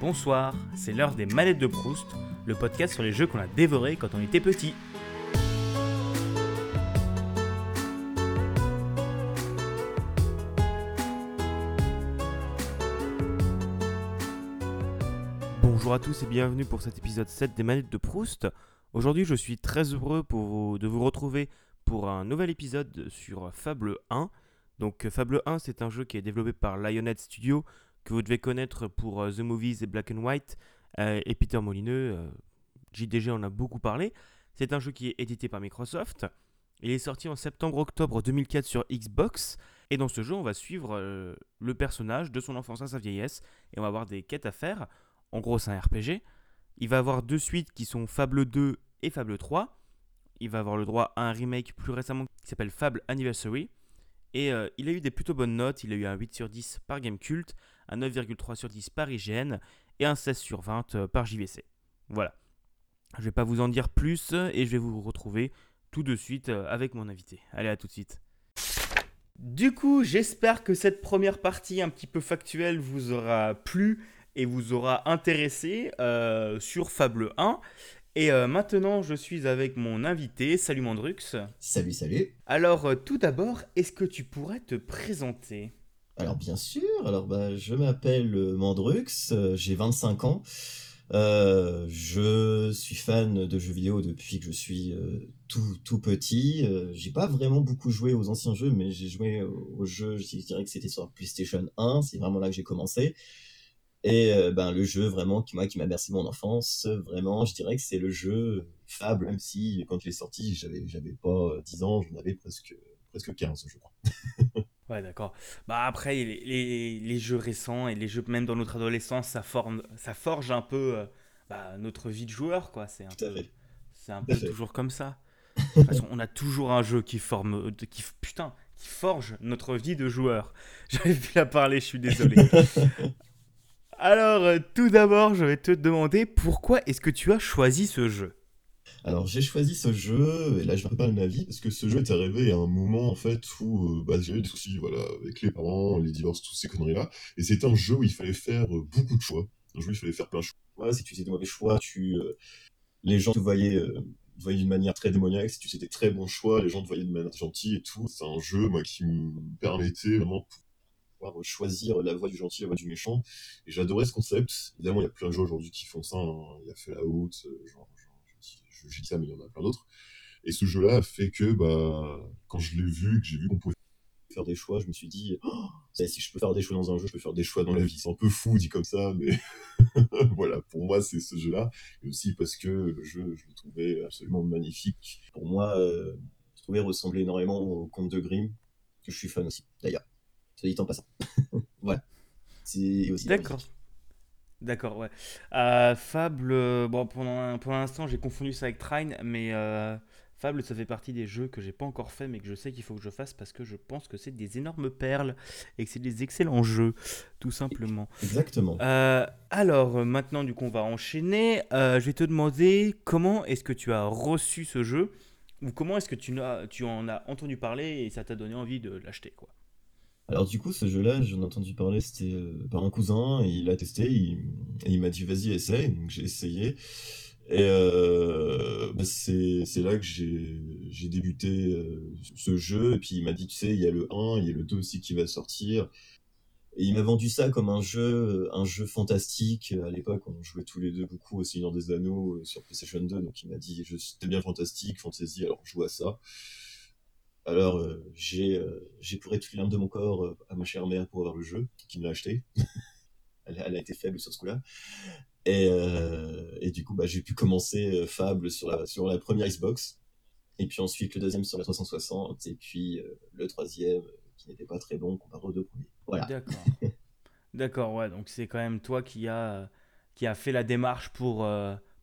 Bonsoir, c'est l'heure des manettes de Proust, le podcast sur les jeux qu'on a dévorés quand on était petit. Bonjour à tous et bienvenue pour cet épisode 7 des manettes de Proust. Aujourd'hui, je suis très heureux de vous retrouver pour un nouvel épisode sur Fable 1. Donc Fable 1, c'est un jeu qui est développé par Lionhead Studio, que vous devez connaître pour euh, The Movies et Black and White, euh, et Peter Molineux. euh, JDG en a beaucoup parlé. C'est un jeu qui est édité par Microsoft. Il est sorti en septembre-octobre 2004 sur Xbox. Et dans ce jeu, on va suivre le personnage de son enfance à sa vieillesse. Et on va avoir des quêtes à faire. En gros, c'est un RPG. Il va avoir deux suites qui sont Fable 2 et Fable 3. Il va avoir le droit à un remake plus récemment qui s'appelle Fable Anniversary. Et il a eu des plutôt bonnes notes. Il a eu un 8 sur 10 par Gamecult, un 9,3 sur 10 par IGN et un 16 sur 20 euh, par JVC. Voilà. Je vais pas vous en dire plus et je vais vous retrouver tout de suite euh, avec mon invité. Allez, à tout de suite. Du coup, j'espère que cette première partie un petit peu factuelle vous aura plu et vous aura intéressé euh, sur Fable 1. Et euh, maintenant, je suis avec mon invité. Salut Mandrux. Salut, salut. Alors, euh, tout d'abord, est-ce que tu pourrais te présenter? Alors bien sûr, alors bah, je m'appelle euh, Mandrux, euh, j'ai 25 ans. Euh, je suis fan de jeux vidéo depuis que je suis tout, tout petit. J'ai pas vraiment beaucoup joué aux anciens jeux, mais j'ai joué aux, jeux, je dirais que c'était sur la PlayStation 1, c'est vraiment là que j'ai commencé. Et ben, le jeu vraiment qui, moi, qui m'a bercé mon enfance, vraiment, je dirais que c'est le jeu Fable, même si quand il est sorti, j'avais, j'avais pas euh, 10 ans, j'en avais presque, presque 15, je crois. Ouais, d'accord. Bah après, les, les- les jeux récents et les jeux même dans notre adolescence, ça, forme, ça forge un peu euh, bah, notre vie de joueur, quoi. C'est un Tout peu, fait. c'est un Tout à peu fait. toujours comme ça. De toute façon, on a toujours un jeu qui forme, euh, qui, putain, qui forge notre vie de joueur. J'arrive plus à parler, je suis désolé. Alors, euh, tout d'abord, je vais te demander pourquoi est-ce que tu as choisi ce jeu? Alors j'ai choisi ce jeu, et là je vais de ma vie, parce que ce jeu est arrivé à un moment en fait où euh, bah, j'avais des soucis voilà, avec les parents, les divorces, toutes ces conneries-là, et c'était un jeu où il fallait faire euh, beaucoup de choix. Un jeu où il fallait faire plein de choix. Si tu faisais de mauvais choix, tu, euh, les gens te voyaient, euh, d'une manière très démoniaque. Si tu faisais des très bons choix, les gens te voyaient de manière gentille et tout. C'est un jeu moi, qui me permettait vraiment de pouvoir choisir la voie du gentil, la voie du méchant. Et j'adorais ce concept. Évidemment, il y a plein de jeux aujourd'hui qui font ça. hein. Il y a Fallout, euh, genre, je- dit ça, mais il y en a plein d'autres. Et ce jeu-là fait que, bah, quand je l'ai vu, que j'ai vu qu'on pouvait faire des choix, je me suis dit, oh, si je peux faire des choix dans un jeu, je peux faire des choix dans la vie. C'est un peu fou dit comme ça, mais voilà, pour moi, c'est ce jeu-là. Et aussi parce que le jeu, je le trouvais absolument magnifique. Pour moi, euh, je trouvais ressembler énormément au conte de Grimm, que je suis fan aussi, d'ailleurs. Ça dit en passant. voilà. C'est aussi D'accord. D'accord, ouais. Euh, Fable, euh, bon, pour, l'in- pour l'instant, j'ai confondu ça avec Trine, mais euh, Fable, ça fait partie des jeux que j'ai pas encore fait, mais que je sais qu'il faut que je fasse parce que je pense que c'est des énormes perles et que c'est des excellents jeux, tout simplement. Exactement. Euh, alors, euh, maintenant, du coup, on va enchaîner. Euh, je vais te demander comment est-ce que tu as reçu ce jeu ou comment est-ce que tu, n'as- tu en as entendu parler et ça t'a donné envie de l'acheter, quoi? Alors du coup, ce jeu-là, j'en ai entendu parler, c'était euh, par un cousin, et il a testé, il, et il m'a dit vas-y, essaye, donc j'ai essayé, et euh, bah, c'est là que j'ai débuté euh, ce jeu, et puis il m'a dit, tu sais, il y a le 1, il y a le 2 aussi qui va sortir, et il m'a vendu ça comme un jeu, un jeu fantastique, à l'époque on jouait tous les deux beaucoup au Seigneur des Anneaux euh, sur PlayStation 2, donc il m'a dit, c'était bien fantastique, fantasy, alors joue à ça. Alors, euh, j'ai euh, j'ai pleuré toutes les larmes de mon corps euh, à ma chère mère pour avoir le jeu, qui me l'a acheté. elle, a- elle a été faible sur ce coup-là. Et, euh, et du coup, bah, j'ai pu commencer Fable sur la, sur la première Xbox. Et puis ensuite, le deuxième sur la 360. Et puis le troisième, qui n'était pas très bon comparé aux deux premiers. Voilà. D'accord. D'accord, ouais, donc c'est quand même toi qui a, qui a fait la démarche pour,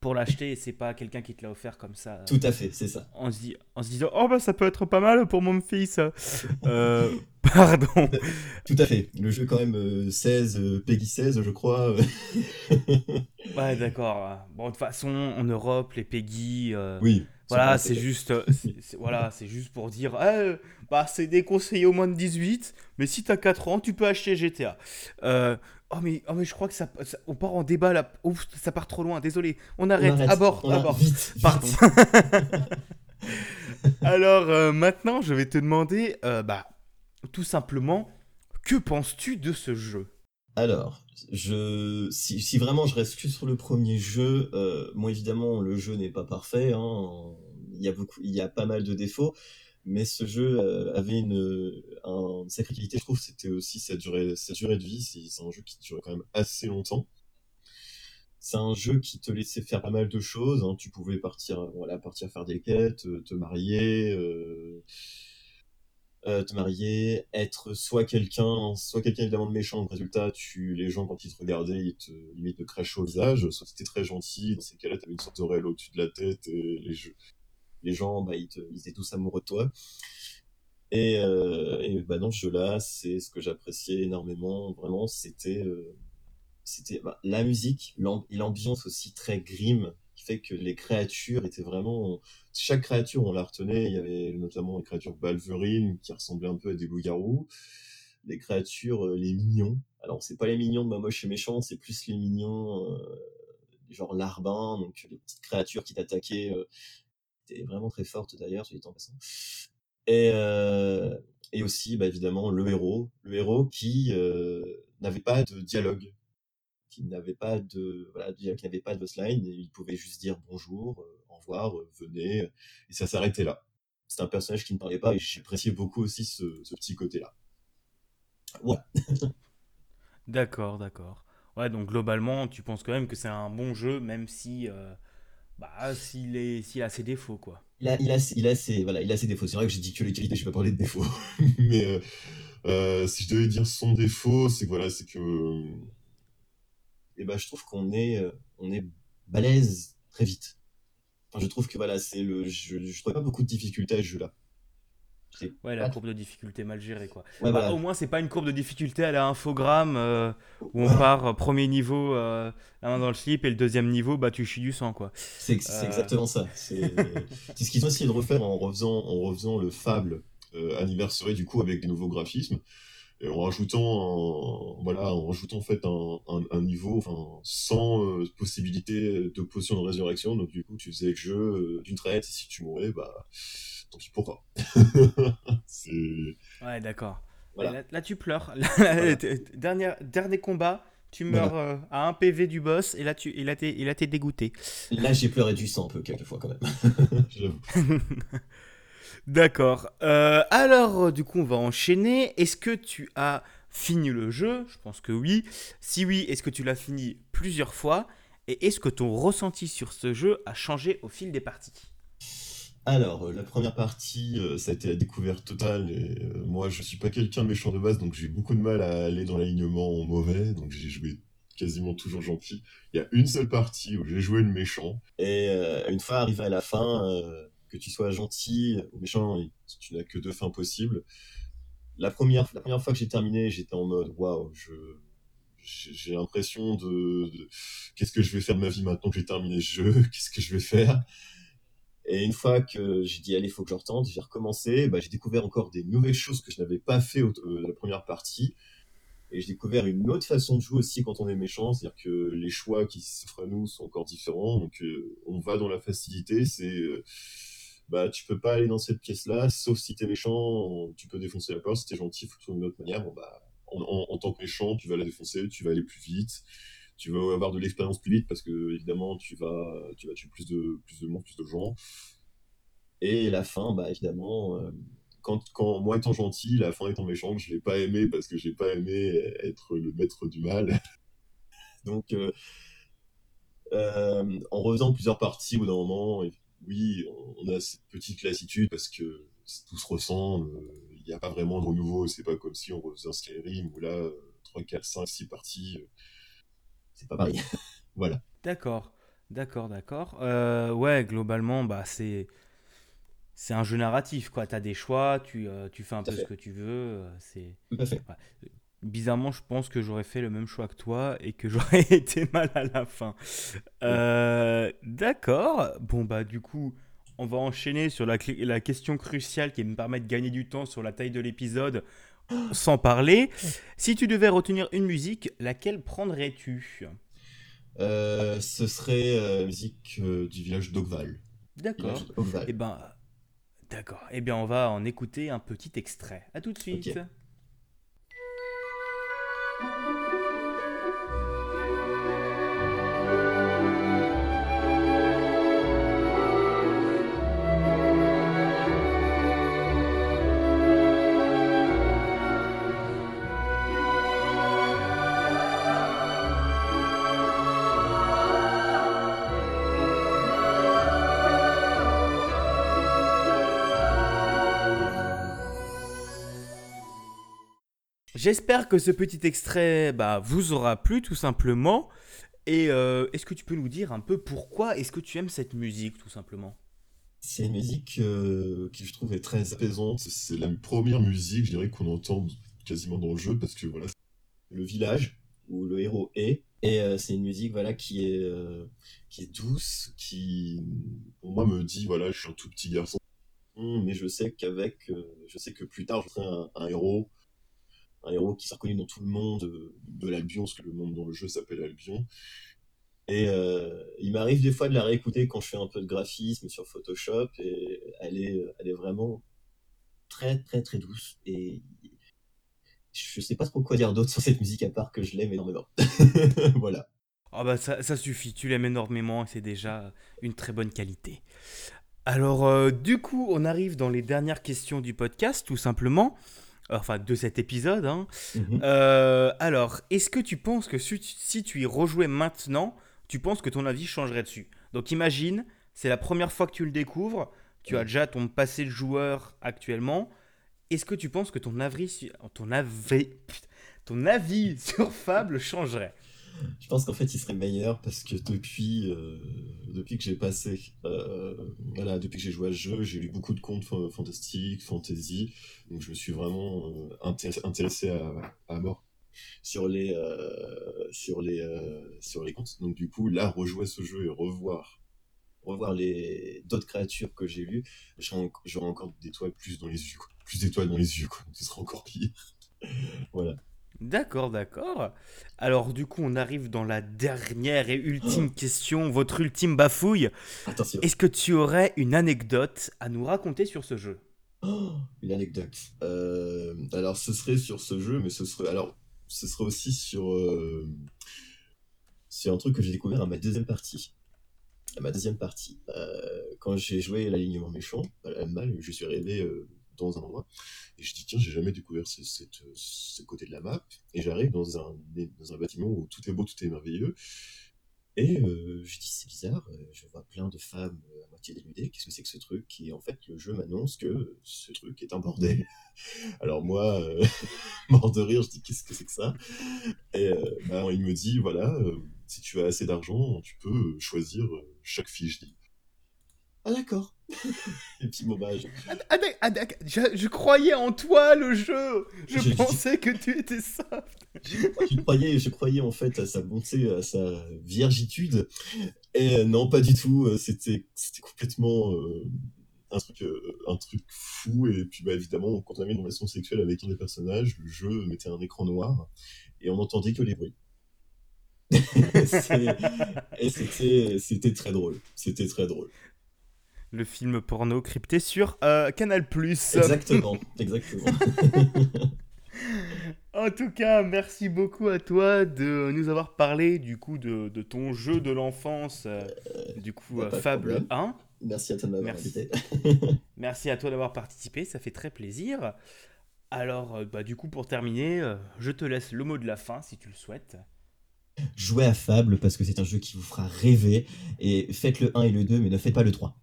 pour l'acheter et c'est pas quelqu'un qui te l'a offert comme ça. euh, Tout à fait, c'est ça. En se, dit- en se disant, oh bah ça peut être pas mal pour mon fils. Euh, pardon. Tout à fait. Le jeu, quand même, euh, 16, euh, Peggy 16, je crois. euh. Ouais, d'accord. Bon, de toute façon, en Europe, les Peggy, euh, oui. Voilà, c'est juste, euh, voilà, c'est juste pour dire, eh, bah c'est déconseillé au moins de 18, mais si t'as 4 ans, tu peux acheter GTA. Euh, Oh mais, oh mais je crois que ça, on part en débat là. Ouf, ça part trop loin. Désolé. On arrête. À bord, à bord. Vite, Pardon. Alors euh, maintenant, je vais te demander, euh, bah, tout simplement, que penses-tu de ce jeu? Alors, je, si, vraiment je reste que sur le premier jeu, euh, moi évidemment le jeu n'est pas parfait, hein, il y a beaucoup, il y a pas mal de défauts, mais ce jeu euh, avait une, un, sacrée qualité, je trouve, c'était aussi sa durée, sa durée de vie, c'est un jeu qui durait quand même assez longtemps. C'est un jeu qui te laissait faire pas mal de choses, hein, tu pouvais partir, voilà, partir faire des quêtes, te marier. Euh, euh, te marier, être soit quelqu'un, soit quelqu'un évidemment de méchant, donc résultat, tu, les gens quand ils te regardaient, ils te, limite te crachaient au visage, soit c'était très gentil, dans ces cas-là, t'avais une sorte d'oreille au-dessus de la tête, et les, jeux, les gens, bah, ils, te, ils étaient tous amoureux de toi. Et, euh, et bah, dans ce jeu-là, c'est ce que j'appréciais énormément, vraiment, c'était euh, c'était bah, la musique, l'ambiance aussi très grim, qui fait que les créatures étaient vraiment chaque créature, on la retenait. Il y avait notamment les créatures balverines qui ressemblaient un peu à des loups-garous. Les créatures, euh, les mignons. Alors, c'est pas les mignons de Mamoche et Méchant, c'est plus les mignons, euh, genre larbin, donc les petites créatures qui t'attaquaient. Euh, vraiment très fortes d'ailleurs, sur les temps passants. Et, euh, et aussi, bah, évidemment, le héros. Le héros qui n'avait pas de dialogue qui n'avait pas de voilà, qui n'avait pas de slide, et il pouvait juste dire bonjour, au revoir, euh, venez, et ça s'arrêtait là. C'est un personnage qui ne parlait pas et j'appréciais beaucoup aussi ce, petit côté-là. Ouais. d'accord, d'accord. Ouais, donc globalement, tu penses quand même que c'est un bon jeu, même si, euh, bah, s'il est, s'il a ses défauts, quoi. Il a, il a, il a ses, voilà, il a ses défauts. C'est vrai que j'ai dit que les qualités, je vais pas parler de défauts. Mais euh, si je devais dire son défaut, c'est que voilà, c'est que, et ben, je trouve qu'on est, on est balèze très vite je trouve que voilà, c'est le, je, je trouve pas beaucoup de difficultés à ce jeu-là. Ouais, la courbe de difficulté mal gérée, quoi. Bah, au moins, c'est pas une courbe de difficulté à la infogramme euh, où on part euh, premier niveau, euh, un dans le slip, et le deuxième niveau, bah tu chies du sang, quoi. C'est exactement ça. C'est ce qu'ils ont essayé de refaire en refaisant, en refaisant le Fable anniversaire du coup avec des nouveaux graphismes en rajoutant voilà en rajoutant en fait un, niveau enfin sans euh, possibilité de potion de résurrection. Donc du coup tu faisais le jeu euh, d'une traite. Et si tu mourais bah tant pis pour toi. Ouais d'accord. Là, tu pleures. Dernier, dernier combat. Tu meurs euh, à un PV du boss. Et là tu il a il a dégoûté. Là j'ai pleuré du sang un peu quelquefois quand même. J'avoue D'accord. Euh, alors, du coup, on va enchaîner. Est-ce que tu as fini le jeu? Je pense que oui. Si oui, est-ce que tu l'as fini plusieurs fois? Et est-ce que ton ressenti sur ce jeu a changé au fil des parties? Alors, euh, la première partie, euh, ça a été la découverte totale. Et, moi, je suis pas quelqu'un de méchant de base, donc j'ai beaucoup de mal à aller dans l'alignement mauvais. Donc j'ai joué quasiment toujours gentil. Il y a une seule partie où j'ai joué le méchant. Et une fois arrivé à la fin, que tu sois gentil ou méchant, tu n'as que deux fins possibles. La première, la première fois que j'ai terminé, j'étais en mode waouh, j'ai l'impression de, qu'est-ce que je vais faire de ma vie maintenant que j'ai terminé ce jeu, qu'est-ce que je vais faire? Et une fois que j'ai dit allez, faut que je retente, j'ai recommencé, bah, j'ai découvert encore des nouvelles choses que je n'avais pas fait euh, la première partie. Et j'ai découvert une autre façon de jouer aussi quand on est méchant, c'est-à-dire que les choix qui s'offrent à nous sont encore différents. Donc euh, on va dans la facilité, c'est euh, bah tu peux pas aller dans cette pièce-là, sauf si t'es méchant, tu peux défoncer la porte, si t'es gentil, faut trouver une autre manière. Bon, bah, en, tant que méchant, tu vas la défoncer, tu vas aller plus vite, tu vas avoir de l'expérience plus vite parce que évidemment tu vas, tu vas tuer plus de, plus de monde, plus de gens. Et la fin, bah évidemment, euh, quand, quand moi étant gentil, la fin étant méchante, je l'ai pas aimé parce que j'ai pas aimé être le maître du mal. Donc euh, euh, en refaisant plusieurs parties au bout d'un moment, oui, on a cette petite lassitude parce que tout se ressemble, il n'y a pas vraiment de renouveau, c'est pas comme si on refaisait un Skyrim où là, 3, 4, 5, 6 parties, euh, c'est pas pareil. voilà. D'accord, d'accord, d'accord. Euh, ouais, globalement, bah, c'est. C'est un jeu narratif, quoi. Tu as des choix, tu, euh, tu fais un peu ce que tu veux. c'est... Tout à fait bizarrement, je pense que j'aurais fait le même choix que toi et que j'aurais été mal à la fin. Euh, d'accord. Bon, bah, du coup, on va enchaîner sur la, la, question cruciale qui me permet de gagner du temps sur la taille de l'épisode. sans parler. Si tu devais retenir une musique, laquelle prendrais-tu? Euh, ce serait euh, la musique du village d'Ogval. D'accord. D'Ogval. Eh ben, d'accord. Eh bien, on va en écouter un petit extrait. À tout de suite. J'espère que ce petit extrait bah, vous aura plu tout simplement. Et euh, est-ce que tu peux nous dire un peu pourquoi est-ce que tu aimes cette musique tout simplement? C'est une musique euh, qui je trouve est très apaisante. C'est la première musique, je dirais, qu'on entend quasiment dans le jeu parce que voilà, le village où le héros est. Et euh, c'est une musique voilà qui est qui est douce, qui pour moi me dit voilà, je suis un tout petit garçon. Mais je sais qu'avec je sais que plus tard je serai un héros un héros qui sera reconnu dans tout le monde euh, de l'Albion, parce que le monde dans le jeu s'appelle Albion. et euh, il m'arrive des fois de la réécouter quand je fais un peu de graphisme sur Photoshop et elle est elle est vraiment très très très douce et je sais pas trop quoi dire d'autre sur cette musique à part que je l'aime énormément voilà Ah bah ça, suffit, tu l'aimes énormément c'est déjà une très bonne qualité. Alors euh, du coup, on arrive dans les dernières questions du podcast, tout simplement. Enfin, de cet épisode. hein. Mhm. Euh, alors, est-ce que tu penses que si tu, si tu y rejouais maintenant, tu penses que ton avis changerait dessus? Donc imagine, c'est la première fois que tu le découvres, tu as déjà ton passé de joueur actuellement. Est-ce que tu penses que ton avis, ton avis, ton avis sur Fable changerait? Je pense qu'en fait, il serait meilleur parce que depuis, euh, depuis que j'ai passé, euh, voilà, depuis que j'ai joué à ce jeu, j'ai lu beaucoup de contes fa- fantastiques, fantasy, donc je me suis vraiment euh, intéressé, à, mort sur les, euh, sur les, sur les contes. Donc du coup, là, rejouer ce jeu et revoir, revoir les d'autres créatures que j'ai lues, j'aurai en- j'aurai encore d'étoiles plus dans les yeux, plus d'étoiles dans les yeux, quoi. Ce sera encore pire. voilà. D'accord, d'accord. Alors du coup, on arrive dans la dernière et ultime question, votre ultime bafouille. Attention. Est-ce que tu aurais une anecdote à nous raconter sur ce jeu? Oh, une anecdote. Euh, alors, ce serait sur ce jeu, mais ce serait, alors, ce serait aussi sur, euh, sur un truc que j'ai découvert à ma deuxième partie. À ma deuxième partie. Euh, quand j'ai joué l'alignement méchant, à la mal, je suis euh, dans un endroit et je dis tiens, j'ai jamais découvert ce, ce côté de la map. Et j'arrive dans un, bâtiment où tout est beau, tout est merveilleux. Et euh, je dis c'est bizarre, euh, je vois plein de femmes euh, à moitié dénudées, qu'est-ce que c'est que ce truc Et en fait, le jeu m'annonce que ce truc est un bordel? Alors moi, euh, mort de rire, je dis qu'est-ce que c'est que ça? Et euh, bah, il me dit voilà, euh, si tu as assez d'argent, tu peux euh, choisir euh, chaque fille. Je dis ah d'accord. Et puis bon je- Ah, ah, ah, je, je croyais en toi, le jeu Je pensais que tu étais ça je croyais, je croyais en fait à sa bonté, à sa viergitude. Et euh, non, pas du tout. euh, C'était, c'était complètement euh, un truc, euh, un truc fou. Et puis bah évidemment, quand on avait une relation sexuelle avec un des personnages, le jeu mettait un écran noir et on n'entendait que les bruits. Et c'était, c'était très drôle. C'était très drôle. Le film porno crypté sur euh, Canal+. Exactement, exactement. En tout cas, merci beaucoup à toi de nous avoir parlé du coup de, de ton jeu de l'enfance, euh, du coup euh, Fable problème. 1. Merci à toi de m'avoir Merci. invité. Merci à toi d'avoir participé, ça fait très plaisir. Alors, euh, bah, du coup, pour terminer, euh, je te laisse le mot de la fin si tu le souhaites. Jouez à Fable parce que c'est un jeu qui vous fera rêver. Et faites le 1 et le 2, mais ne faites pas le 3.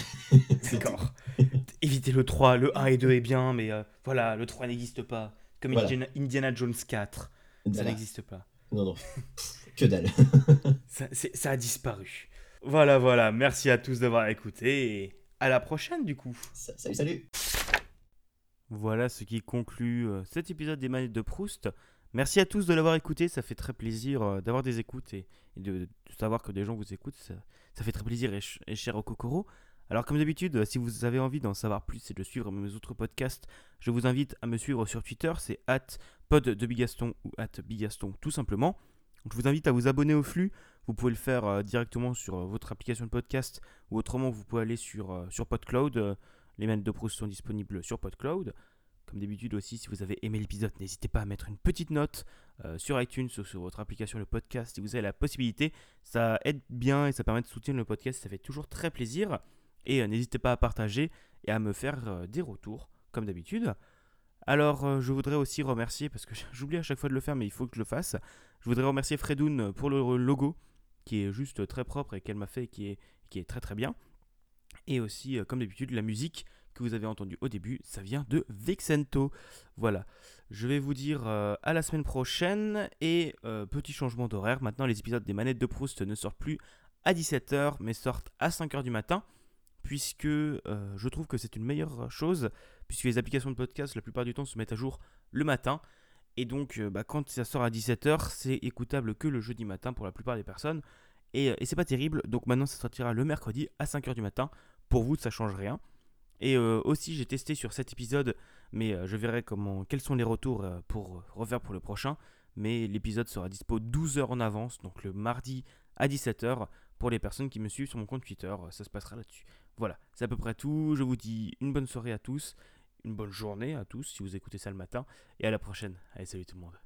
D'accord. Évitez le 3, le 1 et 2 est bien, mais euh, voilà, le 3 n'existe pas. Comme Voilà. Indiana, Indiana Jones 4, ça n'existe pas. Non, non. Que dalle. Ça, a disparu. Voilà, voilà, merci à tous d'avoir écouté et à la prochaine du coup. Salut, salut. Voilà ce qui conclut euh, cet épisode des manettes de Proust. Merci à tous de l'avoir écouté, ça fait très plaisir euh, d'avoir des écoutes et, de, de savoir que des gens vous écoutent, ça, ça fait très plaisir et, ch- et cher au Kokoro. Alors comme d'habitude, si vous avez envie d'en savoir plus et de suivre mes autres podcasts, je vous invite à me suivre sur Twitter, c'est at pod de Bigaston ou at Bigaston tout simplement. je vous invite à vous abonner au flux, vous pouvez le faire euh, directement sur euh, votre application de podcast ou autrement vous pouvez aller sur, euh, sur PodCloud. les mails de Proust sont disponibles sur PodCloud. Comme d'habitude aussi, si vous avez aimé l'épisode, n'hésitez pas à mettre une petite note sur iTunes ou sur votre application de podcast si vous avez la possibilité. Ça aide bien et ça permet de soutenir le podcast, ça fait toujours très plaisir. Et euh, n'hésitez pas à partager et à me faire euh, des retours, comme d'habitude. Alors, euh, je voudrais aussi remercier, parce que j'oublie à chaque fois de le faire, mais il faut que je le fasse. Je voudrais remercier Fredoun pour le logo, qui est juste très propre et qu'elle m'a fait qui est, qui est très très bien. Et aussi, comme d'habitude, la musique que vous avez entendue au début, ça vient de Vexento. Voilà. Je vais vous dire à la semaine prochaine. Et petit changement d'horaire. Maintenant, les épisodes des manettes de Proust ne sortent plus à 17h, mais sortent à 5h du matin puisque euh, je trouve que c'est une meilleure chose, puisque les applications de podcast, la plupart du temps, se mettent à jour le matin. Et donc, euh, bah, quand ça sort à 17h, c'est écoutable que le jeudi matin pour la plupart des personnes. Et, euh, c'est pas terrible, donc maintenant ça sortira le mercredi à 5h du matin. Pour vous, ça change rien. Et aussi, j'ai testé sur cet épisode, mais je verrai comment, quels sont les retours pour refaire pour le prochain. Mais l'épisode sera dispo 12 h en avance, donc le mardi à 17h pour les personnes qui me suivent sur mon compte Twitter. Ça se passera là-dessus. Voilà, c'est à peu près tout. Je vous dis une bonne soirée à tous, une bonne journée à tous si vous écoutez ça le matin, et à la prochaine. Allez, salut tout le monde.